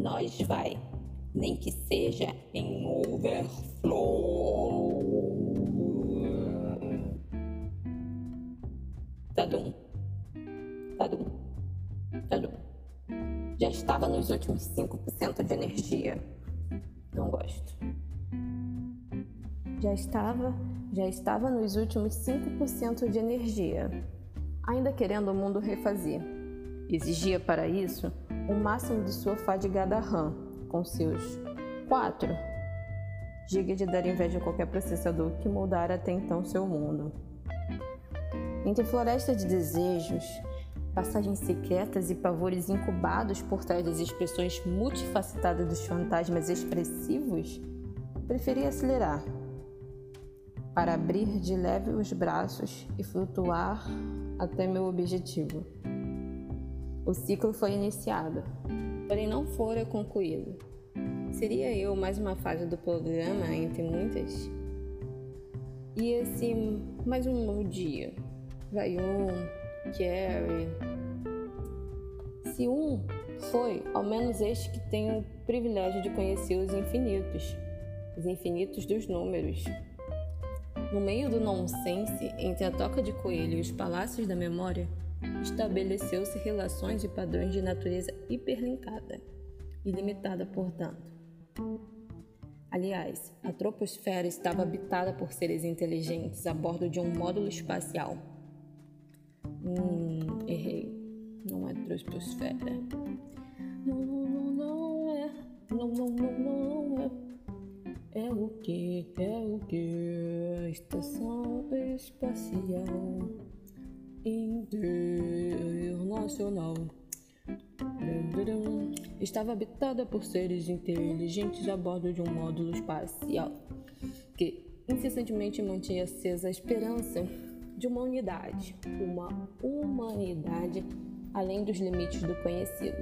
nós vai, nem que seja em overflow. Tadum, tadum, tadum. Já estava nos últimos 5% de energia. Não gosto. Já estava, já estava nos últimos 5% de energia. Ainda querendo o mundo refazer. Exigia para isso o máximo de sua fadigada RAM, com seus 4 GB de dar inveja a qualquer processador que moldara até então seu mundo. Entre floresta de desejos, passagens secretas e pavores incubados por trás das expressões multifacetadas dos fantasmas expressivos, preferi acelerar para abrir de leve os braços e flutuar até meu objetivo. O ciclo foi iniciado, porém não fora concluído. Seria eu mais uma fase do programa entre muitas? E assim, mais um novo dia. Vai um, Carrie. Se um foi, ao menos este que tem o privilégio de conhecer os infinitos, os infinitos dos números. No meio do nonsense, entre a toca de coelho e os palácios da memória, estabeleceu-se relações e padrões de natureza hiperlinkada, ilimitada, portanto. Aliás, a troposfera estava habitada por seres inteligentes a bordo de um módulo espacial. Hum, errei. Não é troposfera. Não, não, não, não é. Não, não, não, não é. É o que? É o que? Estação espacial internacional. Estava habitada por seres inteligentes a bordo de um módulo espacial que incessantemente mantinha acesa a esperança de uma unidade, uma humanidade além dos limites do conhecido.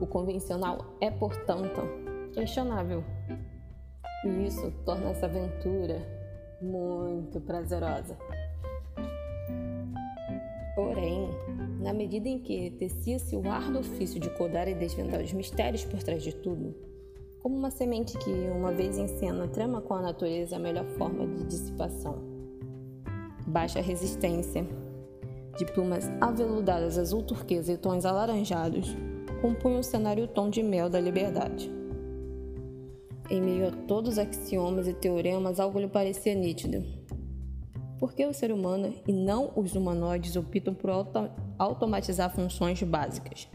O convencional é, portanto, questionável. E isso torna essa aventura muito prazerosa. Porém, na medida em que tecia-se o árduo ofício de codar e desvendar os mistérios por trás de tudo, como uma semente que, uma vez em cena, trama com a natureza a melhor forma de dissipação. Baixa resistência, de plumas aveludadas azul turquesa e tons alaranjados, compunham o cenário tom de mel da liberdade. Em meio a todos os axiomas e teoremas, algo lhe parecia nítido por que o ser humano e não os humanoides optam por auto automatizar funções básicas?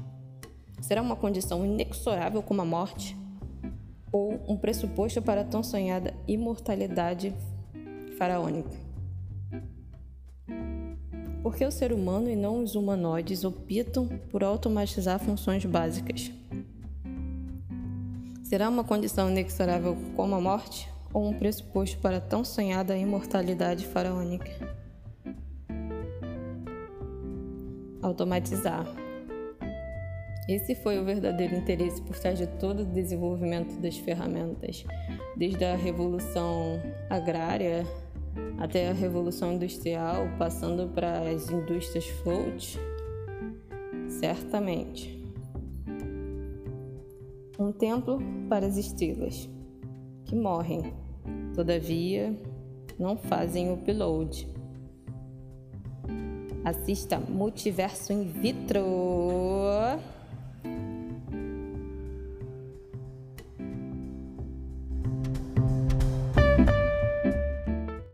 Será uma condição inexorável como a morte? Ou um pressuposto para a tão sonhada imortalidade faraônica? Por que o ser humano e não os humanoides optam por automatizar funções básicas? Será uma condição inexorável como a morte? Ou um pressuposto para tão sonhada imortalidade faraônica. Automatizar. Esse foi o verdadeiro interesse por trás de todo o desenvolvimento das ferramentas, desde a revolução agrária até a revolução industrial, passando para as indústrias float. Certamente. Um templo para as estrelas que morrem, todavia não fazem upload. Assista Multiverso in Vitro.